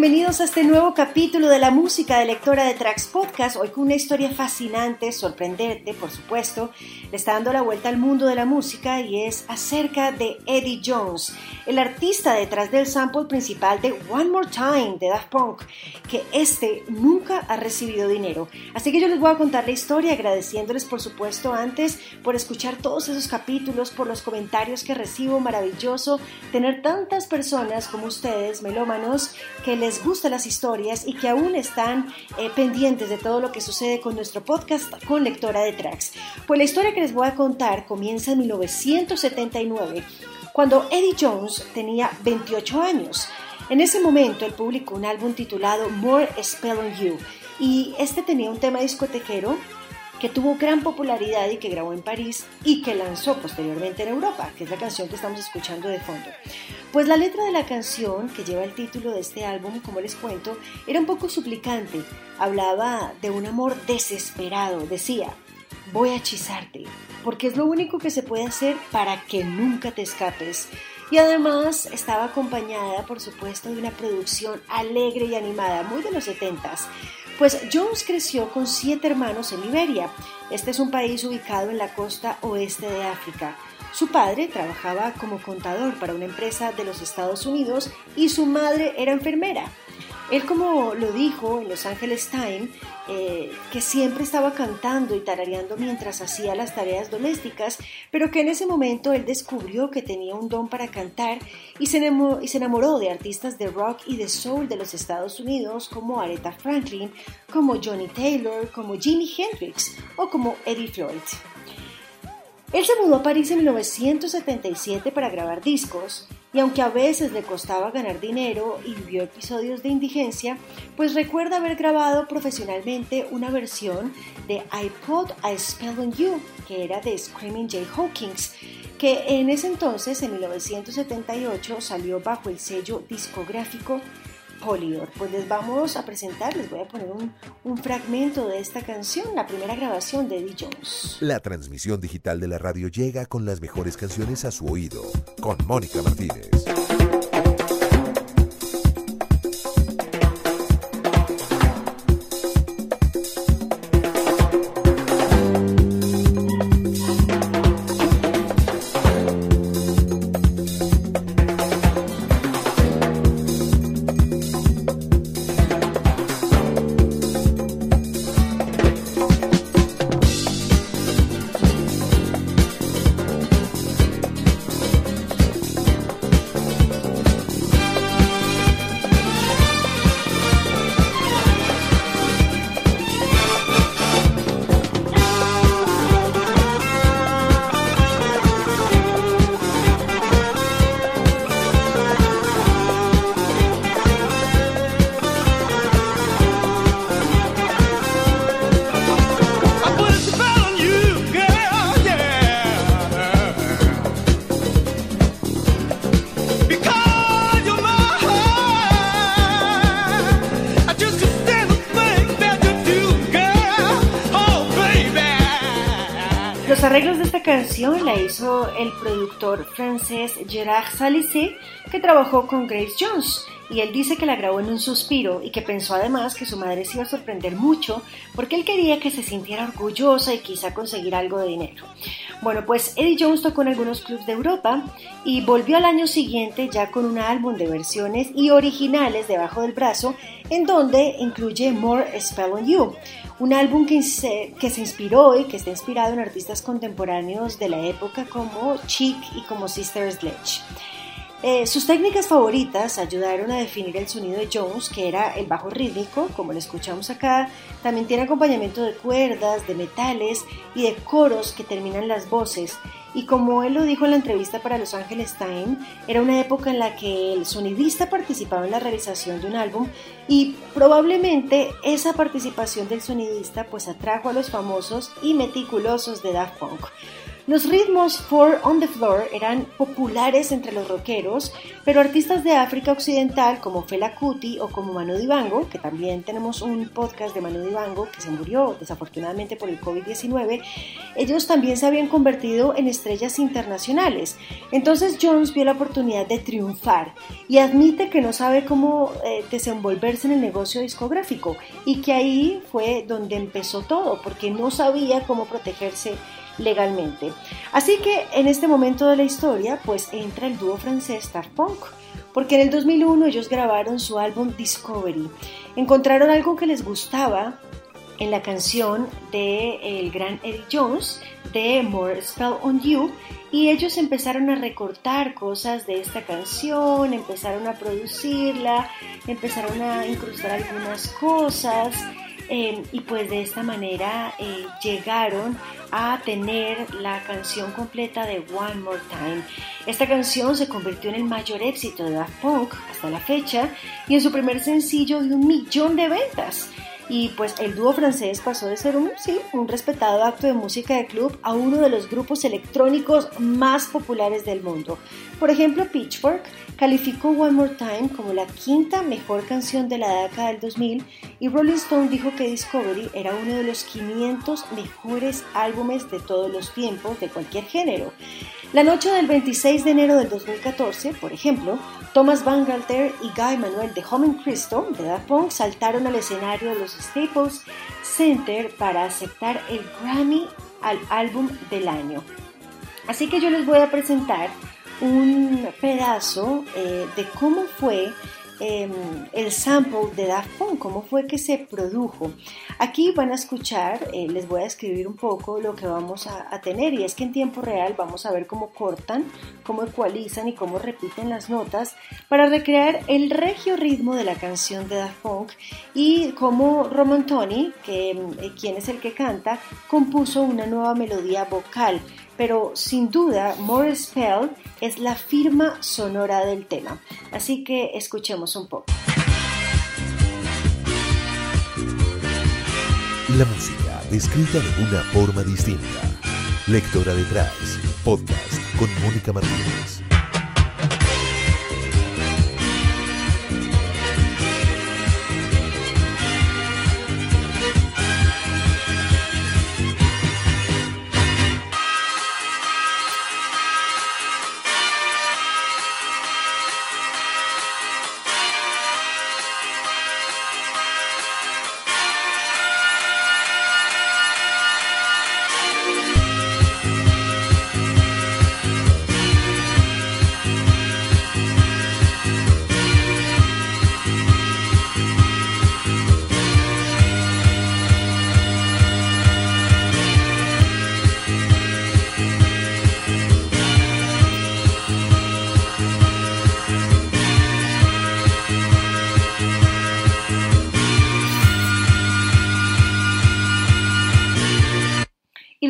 Bienvenidos a este nuevo capítulo de la música de lectora de Tracks Podcast. Hoy con una historia fascinante, sorprendente, por supuesto. Le está dando la vuelta al mundo de la música y es acerca de Eddie Jones, el artista detrás del sample principal de One More Time de Daft Punk, que este nunca ha recibido dinero. Así que yo les voy a contar la historia agradeciéndoles, por supuesto, antes por escuchar todos esos capítulos, por los comentarios que recibo. Maravilloso tener tantas personas como ustedes, melómanos, que les gustan las historias y que aún están eh, pendientes de todo lo que sucede con nuestro podcast con lectora de tracks. Pues la historia que les voy a contar comienza en 1979, cuando Eddie Jones tenía 28 años. En ese momento él publicó un álbum titulado More Spell on You y este tenía un tema discotequero que tuvo gran popularidad y que grabó en París y que lanzó posteriormente en Europa, que es la canción que estamos escuchando de fondo. Pues la letra de la canción, que lleva el título de este álbum, como les cuento, era un poco suplicante. Hablaba de un amor desesperado. Decía, voy a hechizarte, porque es lo único que se puede hacer para que nunca te escapes. Y además estaba acompañada, por supuesto, de una producción alegre y animada, muy de los setentas. Pues Jones creció con siete hermanos en Liberia. Este es un país ubicado en la costa oeste de África. Su padre trabajaba como contador para una empresa de los Estados Unidos y su madre era enfermera. Él, como lo dijo en Los Angeles Times, eh, que siempre estaba cantando y tarareando mientras hacía las tareas domésticas, pero que en ese momento él descubrió que tenía un don para cantar y se, enamoró, y se enamoró de artistas de rock y de soul de los Estados Unidos como Aretha Franklin, como Johnny Taylor, como Jimi Hendrix o como Eddie Floyd. Él se mudó a París en 1977 para grabar discos y aunque a veces le costaba ganar dinero y vivió episodios de indigencia, pues recuerda haber grabado profesionalmente una versión de I Spell on You, que era de Screaming Jay Hawkins, que en ese entonces, en 1978, salió bajo el sello discográfico Polydor. Pues les vamos a presentar, les voy a poner un, un, fragmento de esta canción, la primera grabación de Eddie Jones. La transmisión digital de la radio llega con las mejores canciones a su oído, con Mónica Martínez. Los arreglos de esta canción la hizo el productor francés Gerard Salissé, que trabajó con Grace Jones, y él dice que la grabó en un suspiro y que pensó además que su madre se iba a sorprender mucho porque él quería que se sintiera orgullosa y quizá conseguir algo de dinero. Bueno, pues Eddie Jones tocó en algunos clubs de Europa y volvió al año siguiente ya con un álbum de versiones y originales debajo del brazo, en donde incluye More Spell on You, un álbum que se, que se inspiró y que está inspirado en artistas contemporáneos de la época como Chic y como Sister Sledge. Eh, sus técnicas favoritas ayudaron a definir el sonido de Jones, que era el bajo rítmico, como lo escuchamos acá. También tiene acompañamiento de cuerdas, de metales y de coros que terminan las voces. Y como él lo dijo en la entrevista para Los Angeles Times, era una época en la que el sonidista participaba en la realización de un álbum y probablemente esa participación del sonidista pues atrajo a los famosos y meticulosos de Daft Punk. Los ritmos Four on the Floor eran populares entre los rockeros, pero artistas de África Occidental como Fela Kuti o como Manu Dibango, que también tenemos un podcast de Manu Dibango que se murió desafortunadamente por el COVID-19, ellos también se habían convertido en estrellas internacionales. Entonces Jones vio la oportunidad de triunfar y admite que no sabe cómo eh, desenvolverse en el negocio discográfico y que ahí fue donde empezó todo, porque no sabía cómo protegerse legalmente. Así que en este momento de la historia, pues entra el dúo francés Daft Punk, porque en el 2001 ellos grabaron su álbum Discovery. Encontraron algo que les gustaba en la canción de el gran Eddie Jones de More Spell on You y ellos empezaron a recortar cosas de esta canción, empezaron a producirla, empezaron a incrustar algunas cosas Em, y pues de esta manera eh, llegaron a tener la canción completa de One More Time. Esta canción se convirtió en el mayor éxito de Daft Punk hasta la fecha y en su primer sencillo de un millón de ventas. Y pues el dúo francés pasó de ser un, sí, un respetado acto de música de club a uno de los grupos electrónicos más populares del mundo. Por ejemplo, Pitchfork calificó One More Time como la quinta mejor canción de la década del 2000 y Rolling Stone dijo que Discovery era uno de los 500 mejores álbumes de todos los tiempos de cualquier género. La noche del 26 de enero del 2014, por ejemplo, Thomas Van Galter y Guy Manuel de Homem Cristo de Daft Punk saltaron al escenario de los Staples Center para aceptar el Grammy al álbum del año. Así que yo les voy a presentar un pedazo eh, de cómo fue Em, el sample de Daft Punk, cómo fue que se produjo. Aquí van a escuchar, eh, les voy a escribir un poco lo que vamos a, tener y es que en tiempo real vamos a ver cómo cortan, cómo ecualizan y cómo repiten las notas para recrear el regio ritmo de la canción de Daft Punk y cómo Roman Tony, que, eh, quien es el que canta, compuso una nueva melodía vocal pero sin duda More Spell es la firma sonora del tema. Así que escuchemos un poco. La música descrita de una forma distinta. Lectora detrás. Podcast con Mónica Martínez.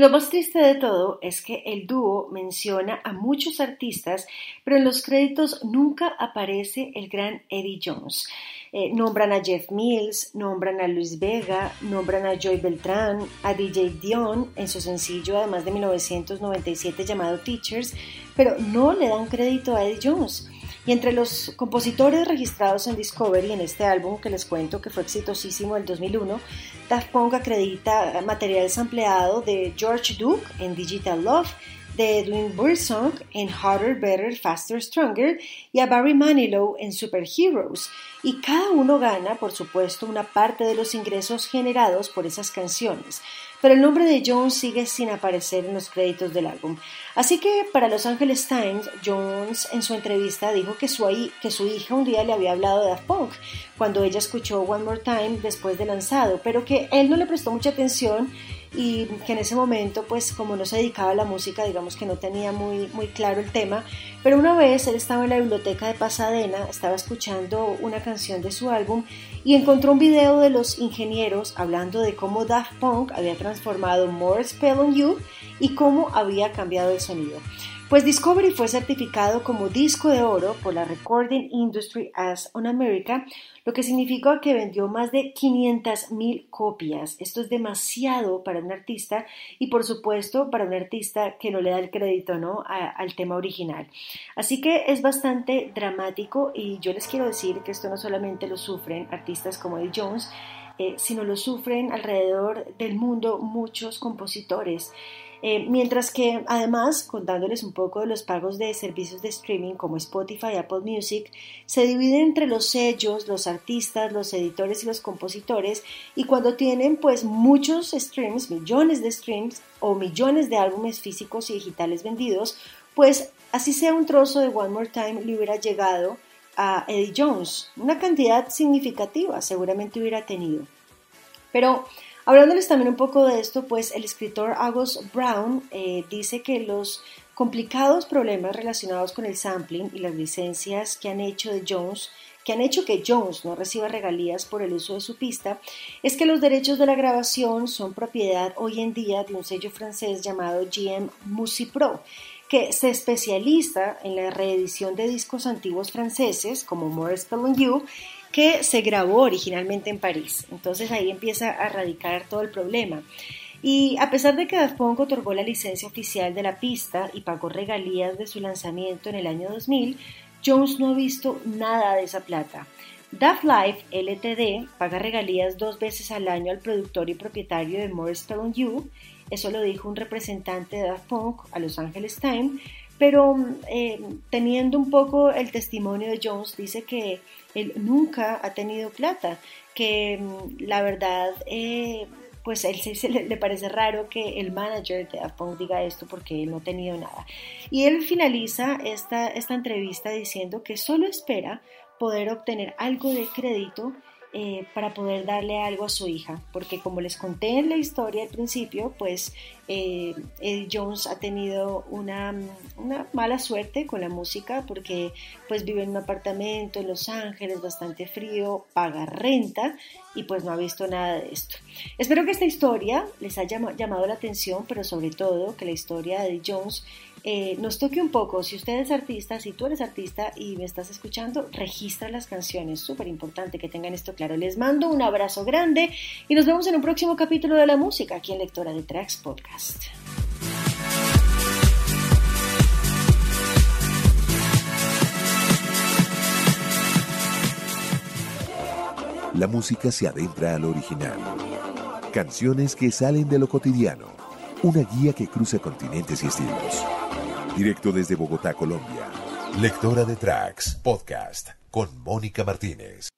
Lo más triste de todo es que el dúo menciona a muchos artistas, pero en los créditos nunca aparece el gran Eddie Jones. Eh, nombran a Jeff Mills, nombran a Luis Vega, nombran a Joy Beltrán, a DJ Dion en su sencillo además de 1997 llamado Teachers, pero no le dan crédito a Eddie Jones. Y entre los compositores registrados en Discovery en este álbum que les cuento que fue exitosísimo el 2001, Daft Punk acredita material sampleado de George Duke en Digital Love, de Edwin Bursong en Harder, Better, Faster, Stronger y a Barry Manilow en Superheroes. Y cada uno gana, por supuesto, una parte de los ingresos generados por esas canciones pero el nombre de Jones sigue sin aparecer en los créditos del álbum. Así que para Los Angeles Times, Jones en su entrevista dijo que su, que su hija un día le había hablado de Daft Punk cuando ella escuchó One More Time después de lanzado, pero que él no le prestó mucha atención y que en ese momento, pues como no se dedicaba a la música, digamos que no tenía muy, muy claro el tema, pero una vez él estaba en la biblioteca de Pasadena, estaba escuchando una canción de su álbum y encontró un video de los ingenieros hablando de cómo Daft Punk había transformado More Spell on You y cómo había cambiado el sonido. Pues Discovery fue certificado como disco de oro por la Recording Industry as on America, lo que significó que vendió más de 500.000 copias. Esto es demasiado para un artista y por supuesto para un artista que no le da el crédito ¿no? al tema original. Así que es bastante dramático y yo les quiero decir que esto no solamente lo sufren artistas como Eddie Jones, eh, sino lo sufren alrededor del mundo muchos compositores. Eh, mientras que además, contándoles un poco de los pagos de servicios de streaming como Spotify y Apple Music, se dividen entre los sellos, los artistas, los editores y los compositores y cuando tienen pues muchos streams, millones de streams o millones de álbumes físicos y digitales vendidos, pues así sea un trozo de One More Time le hubiera llegado a Eddie Jones, una cantidad significativa seguramente hubiera tenido. Pero Hablándoles también un poco de esto, pues el escritor Agus Brown eh, dice que los complicados problemas relacionados con el sampling y las licencias que han hecho de Jones que han hecho que Jones no reciba regalías por el uso de su pista es que los derechos de la grabación son propiedad hoy en día de un sello francés llamado GM Pro, que se especializa en la reedición de discos antiguos franceses como More Spell You que se grabó originalmente en París. Entonces ahí empieza a radicar todo el problema. Y a pesar de que Daft Punk otorgó la licencia oficial de la pista y pagó regalías de su lanzamiento en el año 2000, Jones no ha visto nada de esa plata. Daft Life LTD paga regalías dos veces al año al productor y propietario de More Stone You, eso lo dijo un representante de Daft Punk a Los Angeles Times, pero eh, teniendo un poco el testimonio de Jones, dice que él nunca ha tenido plata, que mm, la verdad, eh, pues él se, le, parece raro que el manager de Daft diga esto porque él no ha tenido nada. Y él finaliza esta, esta entrevista diciendo que solo espera poder obtener algo de crédito eh, para poder darle algo a su hija, porque como les conté en la historia al principio, pues eh, Jones ha tenido una, una, mala suerte con la música porque pues vive en un apartamento en Los Ángeles bastante frío, paga renta y pues no ha visto nada de esto. Espero que esta historia les haya llamado la atención, pero sobre todo que la historia de Eddie Jones eh, nos toque un poco. Si usted es artista, si tú eres artista y me estás escuchando, registra las canciones. Súper importante que tengan esto claro. Les mando un abrazo grande y nos vemos en un próximo capítulo de la música aquí en Lectora de Tracks Podcast. La música se adentra al original. Canciones que salen de lo cotidiano. Una guía que cruza continentes y estilos. Directo desde Bogotá, Colombia. Lectora de Tracks, podcast con Mónica Martínez.